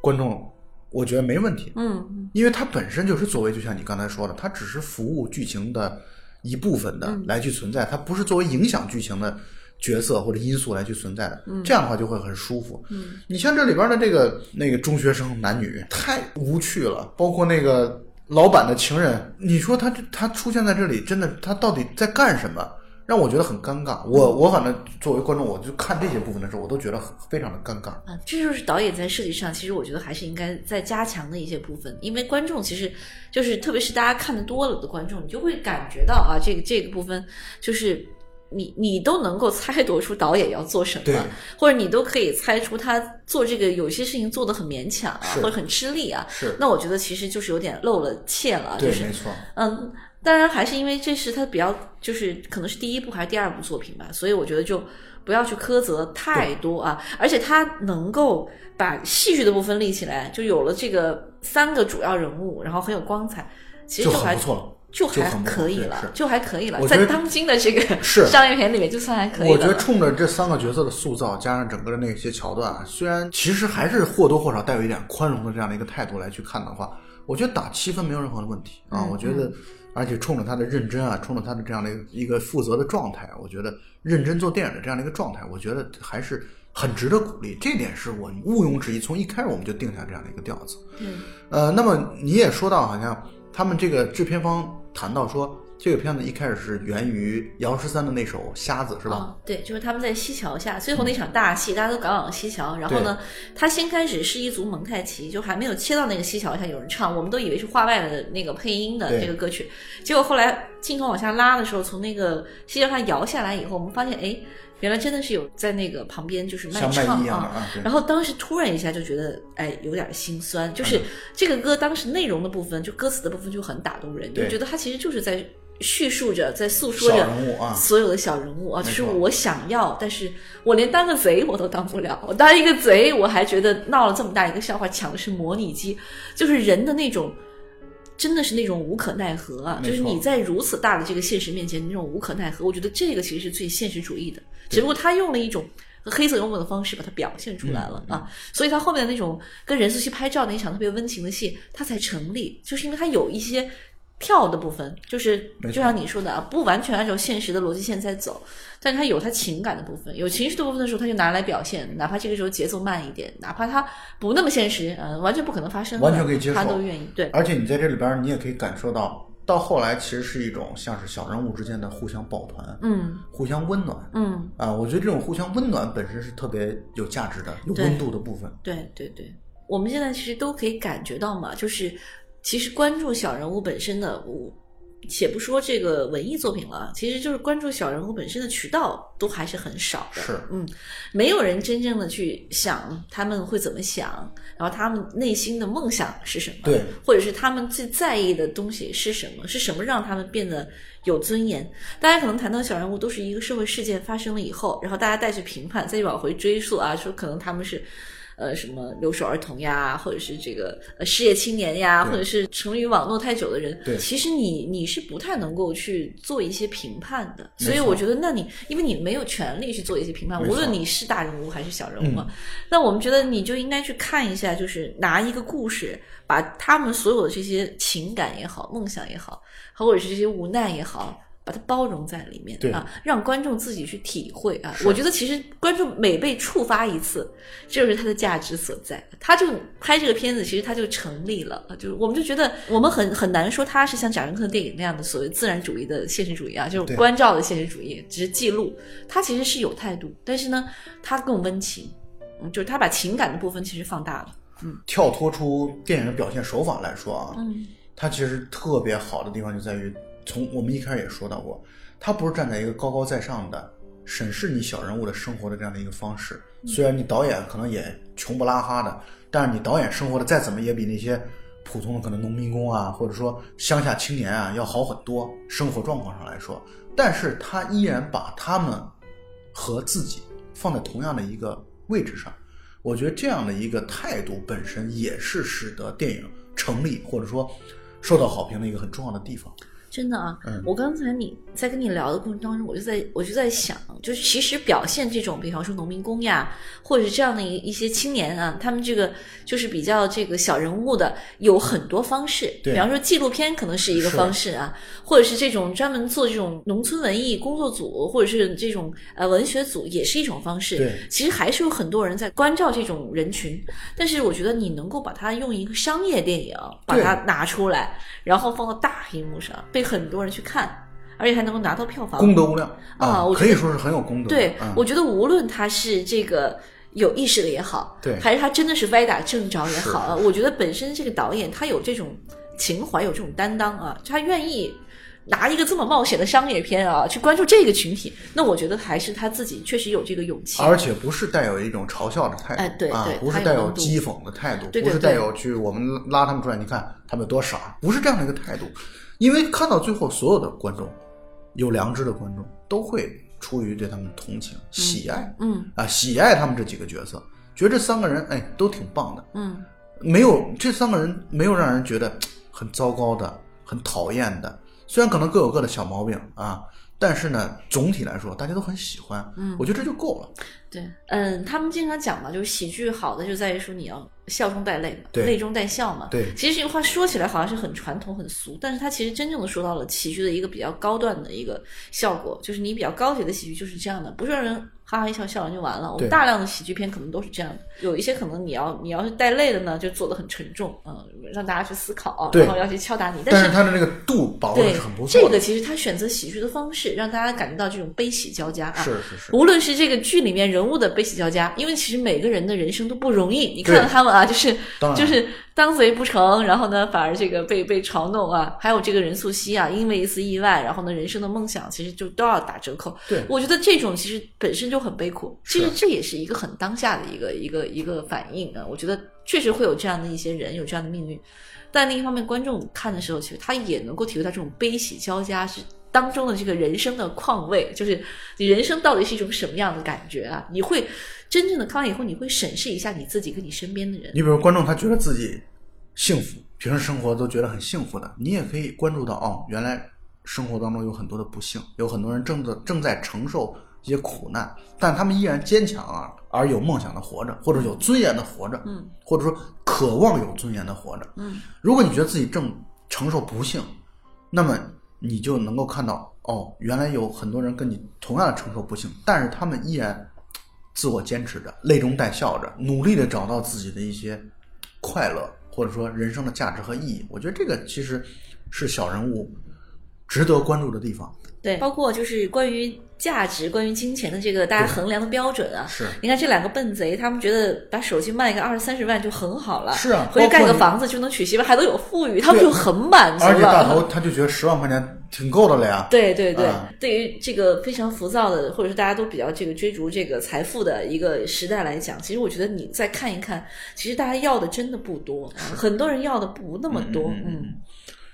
观众我觉得没问题，嗯，因为它本身就是作为就像你刚才说的，它只是服务剧情的一部分的嗯来去存在，它不是作为影响剧情的角色或者因素来去存在的。嗯这样的话就会很舒服。你像这里边的这个那个中学生男女太无趣了，包括那个老板的情人，你说他他出现在这里，真的他到底在干什么？让我觉得很尴尬。我我反正作为观众，我就看这些部分的时候，我都觉得很非常的尴尬。啊，这就是导演在设计上，其实我觉得还是应该再加强的一些部分，因为观众其实就是，特别是大家看的多了的观众，你就会感觉到啊，这个这个部分就是你你都能够猜得出导演要做什么，或者你都可以猜出他做这个有些事情做的很勉强啊，或者很吃力啊，是那我觉得其实就是有点漏了怯了，对就，是没错。嗯，当然还是因为这是他比较就是可能是第一部还是第二部作品吧，所以我觉得就不要去苛责太多啊，而且他能够把戏剧的部分立起来，就有了这个三个主要人物，然后很有光彩，其实就还很不错了。就还可以了，就还可以了，在当今的这个 是商业片里面，就算还可以我觉得。冲着这三个角色的塑造，加上整个的那些桥段啊，虽然其实还是或多或少带有一点宽容的这样的一个态度来去看的话，我觉得打七分没有任何的问题啊。嗯我觉得，而且冲着他的认真啊，冲着他的这样的一个一个负责的状态，我觉得认真做电影的这样的一个状态，我觉得还是很值得鼓励。这点是我毋庸置疑，从一开始我们就定下这样的一个调子。嗯呃，那么你也说到，好像他们这个制片方谈到说，这个片子一开始是源于姚十三的那首《瞎子》，是吧？嗯对，就是他们在西桥下最后那场大戏，大家都赶往西桥。然后呢，他先开始是一组蒙太奇，就还没有切到那个西桥下有人唱，我们都以为是画外的那个配音的这个歌曲。结果后来镜头往下拉的时候，从那个西桥上摇下来以后，我们发现，哎，原来真的是有在那个旁边就是卖唱啊。啊，然后当时突然一下就觉得，哎，有点心酸。嗯就是这个歌当时内容的部分，就歌词的部分就很打动人，就觉得它其实就是在叙述着，在诉说着所有的小人物啊，就是我想要，但是我连当个贼我都当不了。我当一个贼，我还觉得闹了这么大一个笑话，抢的是模拟机，就是人的那种。真的是那种无可奈何啊！就是你在如此大的这个现实面前，那种无可奈何，我觉得这个其实是最现实主义的。只不过他用了一种黑色幽默的方式把它表现出来了、嗯啊，所以他后面的那种跟任素汐拍照那一场特别温情的戏，它才成立，就是因为他有一些跳的部分，就是就像你说的啊，不完全按照现实的逻辑线在走，但是它有他情感的部分，有情绪的部分的时候，他就拿来表现，哪怕这个时候节奏慢一点，哪怕他不那么现实，嗯、完全不可能发生，完全可以接受他都愿意。对，而且你在这里边，你也可以感受到，到后来其实是一种像是小人物之间的互相抱团，嗯互相温暖嗯，啊。我觉得这种互相温暖本身是特别有价值的、有温度的部分。对对对，我们现在其实都可以感觉到嘛，就是其实关注小人物本身的，我且不说这个文艺作品了，其实就是关注小人物本身的渠道都还是很少的。是嗯，没有人真正的去想他们会怎么想，然后他们内心的梦想是什么，对，或者是他们最在意的东西是什么，是什么让他们变得有尊严。大家可能谈到小人物，都是一个社会事件发生了以后，然后大家再去评判，再去往回追溯啊，说可能他们是。呃，什么留守儿童呀，或者是这个呃失业青年呀，或者是沉迷于网络太久的人，对其实你你是不太能够去做一些评判的，所以我觉得，那你因为你没有权利去做一些评判，无论你是大人物还是小人物，嗯那我们觉得你就应该去看一下，就是拿一个故事，把他们所有的这些情感也好、梦想也好，或者是这些无奈也好。把它包容在里面对啊，让观众自己去体会啊。我觉得其实观众每被触发一次，这就是它的价值所在。他就拍这个片子，其实他就成立了啊。就是我们就觉得我们很很难说他是像贾樟柯的电影那样的所谓自然主义的现实主义啊，就是关照的现实主义，只是记录。他其实是有态度，但是呢，他更温情。嗯，就是他把情感的部分其实放大了。嗯跳脱出电影的表现手法来说啊，嗯它其实特别好的地方就在于，从我们一开始也说到过，他不是站在一个高高在上的审视你小人物的生活的这样的一个方式。虽然你导演可能也穷不拉哈的，但是你导演生活的再怎么也比那些普通的可能农民工啊，或者说乡下青年啊要好很多，生活状况上来说。但是他依然把他们和自己放在同样的一个位置上。我觉得这样的一个态度本身也是使得电影成立或者说受到好评的一个很重要的地方。真的啊，嗯我刚才你在跟你聊的过程当中，我就在我就在想，就是其实表现这种，比方说农民工呀，或者是这样的一一些青年啊，他们这个就是比较这个小人物的，有很多方式。对比方说纪录片可能是一个方式啊，或者是这种专门做这种农村文艺工作组，或者是这种呃文学组，也是一种方式。对其实还是有很多人在关照这种人群，但是我觉得你能够把它用一个商业电影把它拿出来，然后放到大屏幕上，被很多人去看，而且还能够拿到票房。功德无量啊我可以说是很有功德。对，嗯我觉得无论他是这个有意识的也好，对还是他真的是歪打正着也好啊，我觉得本身这个导演他有这种情怀，有这种担当啊，他愿意。拿一个这么冒险的商业片啊，去关注这个群体，那我觉得还是他自己确实有这个勇气。而且不是带有一种嘲笑的态度，哎对啊对，不是带有讥讽的态度，对对不是带有去我们拉他们出来，你看他们有多傻，不是这样的一个态度。因为看到最后，所有的观众，有良知的观众都会出于对他们同情、喜爱，嗯啊，喜爱他们这几个角色，觉得这三个人哎都挺棒的，嗯，没有这三个人没有让人觉得很糟糕的、很讨厌的。虽然可能各有各的小毛病啊，但是呢，总体来说大家都很喜欢。嗯我觉得这就够了。对，嗯，他们经常讲嘛，就是喜剧好的就在于说你要笑中带泪嘛，泪中带笑嘛。对其实这句话说起来好像是很传统、很俗，但是它其实真正的说到了喜剧的一个比较高段的一个效果，就是你比较高级的喜剧就是这样的，不是让人哈哈一笑笑完就完了。我们大量的喜剧片可能都是这样的，有一些可能你要你要是带泪的呢，就做的很沉重，嗯，让大家去思考，对然后要去敲打你，但是他的那个度把握是很不错的。这个其实他选择喜剧的方式，让大家感觉到这种悲喜交加啊。是是是，无论是这个剧里面人物的悲喜交加，因为其实每个人的人生都不容易。你看对到他们啊，就是就是当贼不成，然后呢，反而这个被被嘲弄啊，还有这个任素汐啊，因为一次意外，然后呢，人生的梦想其实就都要打折扣。对我觉得这种其实本身就很悲苦，其实这也是一个很当下的一个一个一个反应啊。我觉得确实会有这样的一些人有这样的命运，但另一方面，观众看的时候，其实他也能够体会到这种悲喜交加是当中的这个人生的况味，就是你人生到底是一种什么样的感觉啊？你会真正的看完以后，你会审视一下你自己跟你身边的人。你比如观众他觉得自己幸福，平时生活都觉得很幸福的，你也可以关注到哦，原来生活当中有很多的不幸，有很多人正在正在承受一些苦难，但他们依然坚强啊，而有梦想的活着，或者有尊严的活着，嗯，或者说渴望有尊严的活着，嗯，如果你觉得自己正承受不幸，那么你就能够看到哦，原来有很多人跟你同样的承受不幸，但是他们依然自我坚持着，泪中带笑着，努力的找到自己的一些快乐，或者说人生的价值和意义。我觉得这个其实是小人物值得关注的地方。对，包括就是关于价值、关于金钱的这个大家衡量的标准啊。是你看这两个笨贼，他们觉得把手机卖个二三十万就很好了，是啊回去盖个房子就能娶媳妇，还都有富裕，他们就很满足了。而且大头他就觉得十万块钱挺够的了呀。对对对，啊对于这个非常浮躁的，或者是大家都比较这个追逐这个财富的一个时代来讲，其实我觉得你再看一看，其实大家要的真的不多，很多人要的不那么多，嗯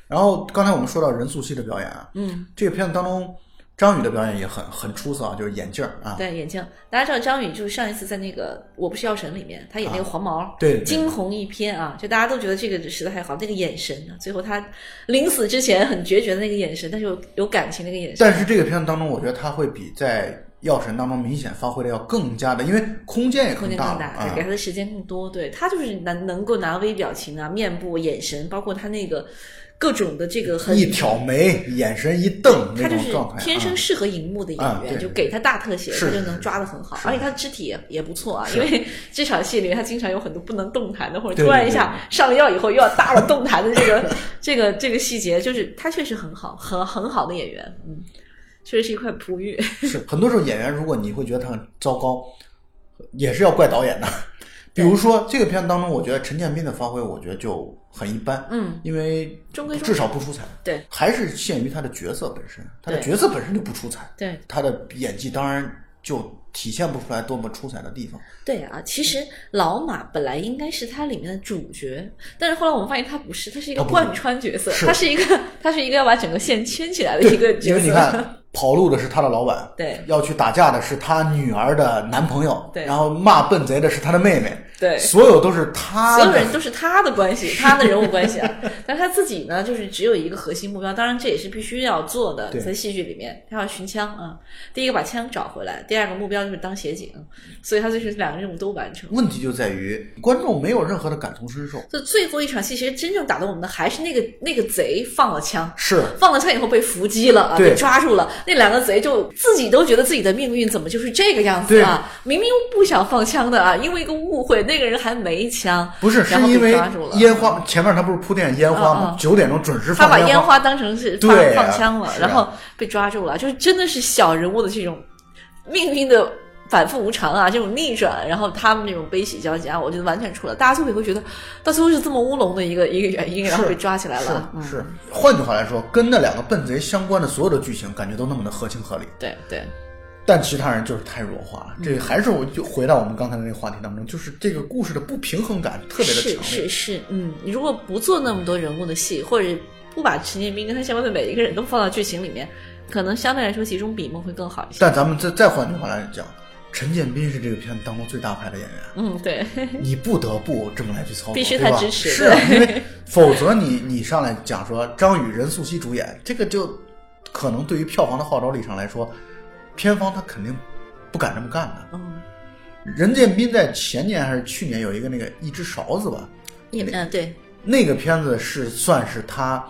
然后刚才我们说到任素汐的表演啊，嗯，这个片子当中张宇的表演也很很出色啊，就是眼镜儿啊，对，眼镜，大家知道张宇就是上一次在那个《我不是药神》里面，他演那个黄毛，啊对惊鸿一瞥啊，就大家都觉得这个实在太好，那个眼神啊，最后他临死之前很决绝的那个眼神，但是有有感情那个眼神，但是这个片子当中，我觉得他会比在《药神》当中明显发挥的要更加的，因为空间也空间更大，大了啊对，给。他的时间更多。对他就是能能够拿微表情啊、面部、眼神，包括他那个各种的这个很一挑眉，眼神一瞪他就是天生啊适合荧幕的演员，就给他大特写，他就能抓的很好，而且他肢体也也不错啊。因为这场戏里面他经常有很多不能动弹的，或者突然一下上了药以后又要大了动弹的这个 这个这个细节，就是他确实很好，很很好的演员，嗯，确实是一块璞玉。是很多时候演员，如果你会觉得他很糟糕，也是要怪导演的。比如说这个片子当中，我觉得陈建斌的发挥，我觉得就很一般，嗯，因为至少不出彩，对还是限于他的角色本身，他的角色本身就不出彩，对他的演技当然就体现不出来多么出彩的地方。对啊，其实老马本来应该是他里面的主角，但是后来我们发现他不是，他是一个贯穿角色，是他是一个他是一个要把整个线牵起来的一个角色。因为你看，跑路的是他的老板，对要去打架的是他女儿的男朋友，对然后骂笨贼的是他的妹妹，对所有都是他的所有人都是他的关系，他的人物关系啊。但是他自己呢，就是只有一个核心目标，当然这也是必须要做的，在戏剧里面，他要寻枪啊。第一个把枪找回来，第二个目标就是当协警，所以他就是两个任务都完成。问题就在于观众没有任何的感同身受，就最后一场戏，其实真正打动我们的还是那个那个贼放了枪，是放了枪以后被伏击了啊，被抓住了。那两个贼就自己都觉得自己的命运怎么就是这个样子啊？明明不想放枪的啊，因为一个误会，那个人还没枪，不是是因为。烟花前面他不是铺垫烟花嗯嗯？吗九点钟准时他放烟把烟花当成是放、放枪了，然后被抓住了，就是真的是小人物的这种命运的反复无常啊，这种逆转，然后他们那种悲喜交加，我觉得完全出了。大家最后也会觉得，到最后是这么乌龙的一个一个原因，然后被抓起来了。是，换句话来说，跟那两个笨贼相关的所有的剧情，感觉都那么的合情合理。对对但其他人就是太弱化了，嗯。这个还是我就回到我们刚才的那个话题当中，就是这个故事的不平衡感特别的强烈。是是，嗯，你如果不做那么多人物的戏，或者不把陈建斌跟他相关的每一个人都放到剧情里面，可能相对来说集中笔墨会更好一些。但咱们再再换句话来讲，陈建斌是这个片子当中最大牌的演员，嗯，对，你不得不这么来去操作，必须他支持。是啊，因为 否则你你上来讲说张宇、任素汐主演，这个就可能对于票房的号召力上来说，片方他肯定不敢这么干的。嗯，任建斌在前年还是去年有一个那个一只勺子吧，也嗯对，那个片子是算是他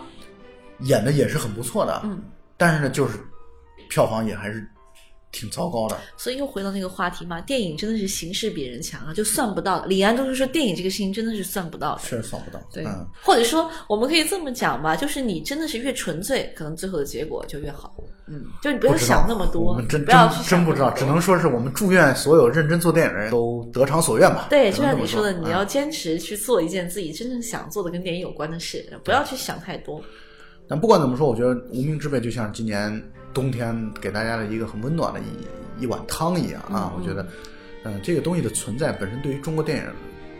演的也是很不错的，嗯，但是呢，就是票房也还是挺糟糕的。所以又回到那个话题嘛，电影真的是形势比人强啊，就算不到。李安都是说电影这个事情真的是算不到的。确实算不到，对，嗯，或者说我们可以这么讲吧，就是你真的是越纯粹，可能最后的结果就越好。嗯，就你不要想那么多，我们真不要去真真不知道，只能说是我们祝愿所有认真做电影的人都得偿所愿吧。对，就像你说的，你嗯要坚持去做一件自己真正想做的跟电影有关的事，不要去想太多。但不管怎么说，我觉得《无名之辈》就像今年冬天给大家的一个很温暖的一一碗汤一样啊。我觉得，嗯、这个东西的存在本身对于中国电影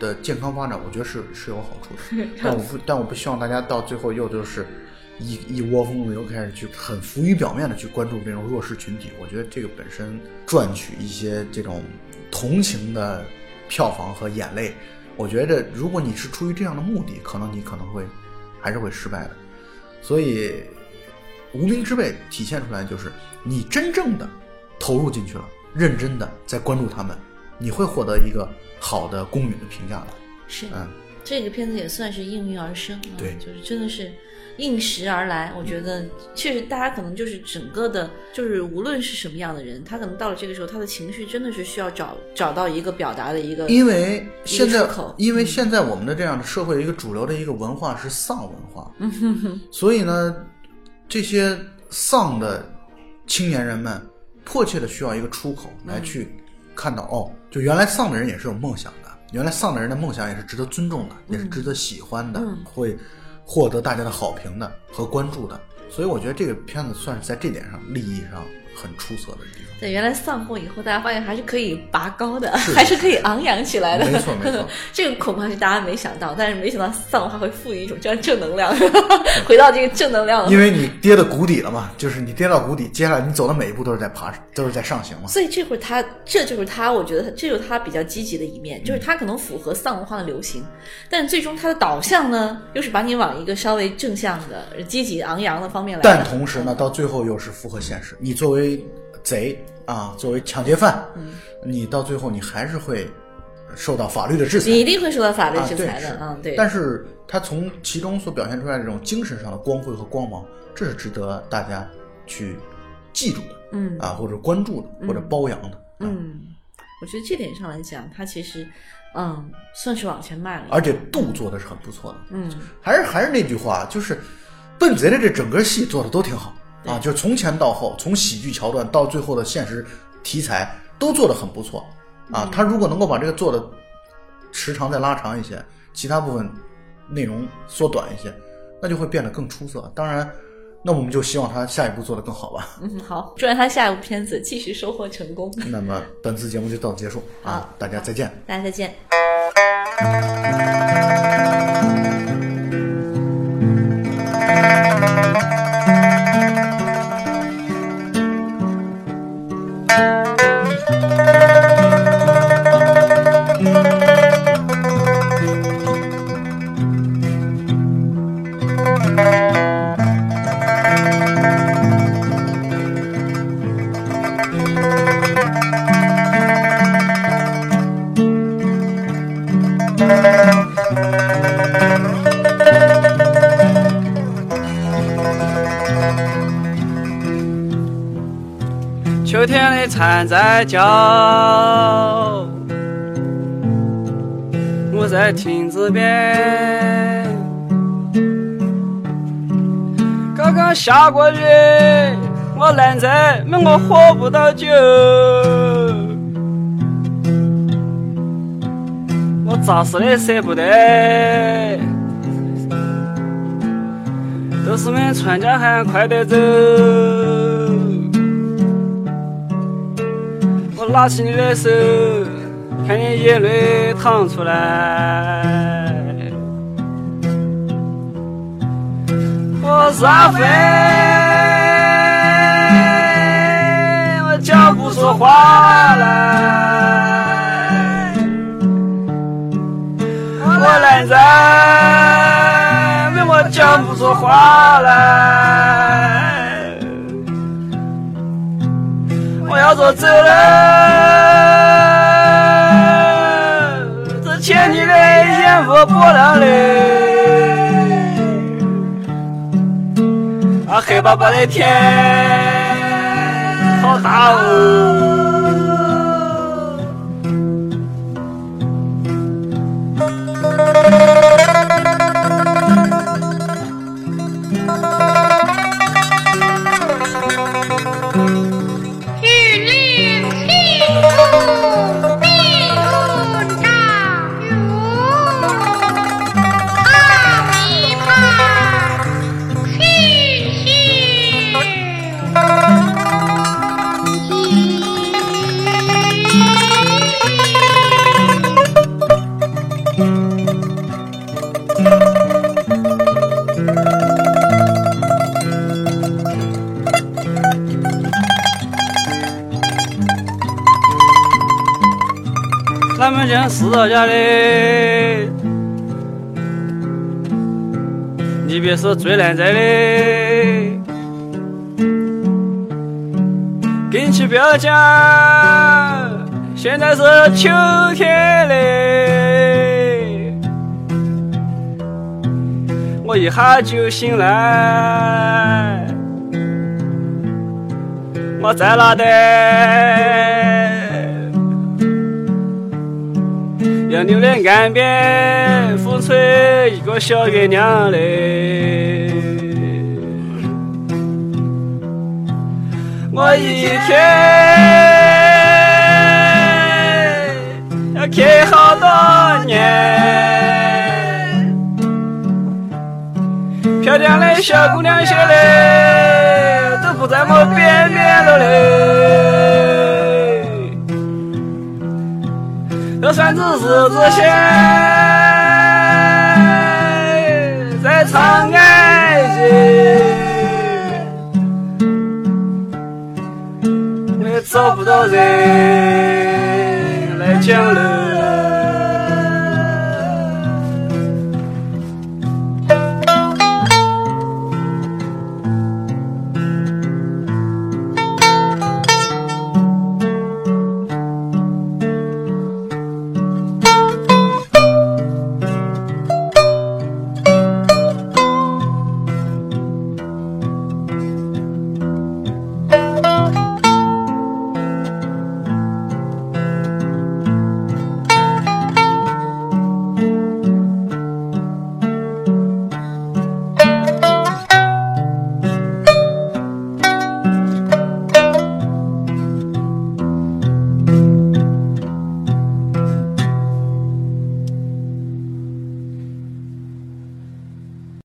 的健康发展，我觉得是是有好处的。但我不，但我不希望大家到最后又就是一一窝蜂的又开始去很浮于表面的去关注这种弱势群体。我觉得这个本身赚取一些这种同情的票房和眼泪，我觉得如果你是出于这样的目的，可能你可能会还是会失败的。所以，无名之辈体现出来就是你真正的投入进去了，认真的在关注他们，你会获得一个好的公允的评价的。是，嗯，这个片子也算是应运而生，啊对就是真的是应时而来。我觉得确实，大家可能就是整个的，就是无论是什么样的人，他可能到了这个时候，他的情绪真的是需要找找到一个表达的一个，因为现在因为现在我们的这样的社会一个主流的一个文化是丧文化，所以呢，这些丧的青年人们迫切的需要一个出口来去看到，哦，就原来丧的人也是有梦想的，原来丧的人的梦想也是值得尊重的，也是值得喜欢的，嗯会获得大家的好评的和关注的。所以我觉得这个片子算是在这点上利益上很出色的地方。对，原来丧过以后，大家发现还是可以拔高的，还是可以昂扬起来的。没错没 错这个恐怕是大家没想到，但是没想到丧文化会赋予一种这样正能量，回到这个正能量。因为你跌到谷底了嘛，就是你跌到谷底，接下来你走的每一步都是在爬，都是在上行嘛。所以这会儿他，这就是他，我觉得他这就是他比较积极的一面，就是他可能符合丧文化的流行，但最终他的导向呢，又是把你往一个稍微正向的、积极昂扬的方面来。但同时呢，到最后又是符合现实。你作为贼啊，作为抢劫犯，嗯你到最后你还是会受到法律的制裁。你一定会受到法律制裁的，啊嗯，对。但是他从其中所表现出来的这种精神上的光辉和光芒，这是值得大家去记住的，嗯啊，或者关注的，或者褒扬的。啊嗯，我觉得这点上来讲，他其实嗯算是往前迈了。而且度做的是很不错的。嗯，还是还是那句话，就是笨贼的这整个戏做的都挺好啊，就是从前到后，从喜剧桥段到最后的现实题材都做得很不错啊。他如果能够把这个做的时长再拉长一些，其他部分内容缩短一些，那就会变得更出色。当然，那我们就希望他下一步做得更好吧。嗯，好，祝愿他下一部片子继续收获成功。那么本次节目就到此结束啊，大家再见。大家再见。在叫，我在亭子边。刚刚下过雨，我懒在门我喝不到酒。我咋死的舍不得，都是们船家喊快点走。拉起你的手，看你眼泪淌出来。我是阿飞，我讲不出话来。我懒在，我讲不出话来。他说走了，这天气嘞阴风波浪嘞，啊黑巴巴的天，好大哦。们家四道家的，你别是最难摘的，跟起不要讲，现在是秋天嘞，我一下就醒来，我在哪的？杨柳的岸边，风吹一个小月亮嘞。我一天要看好多年，漂亮的小姑娘些嘞，都不在我边边了嘞。这算是日子现在长安街。也找不到人来讲喽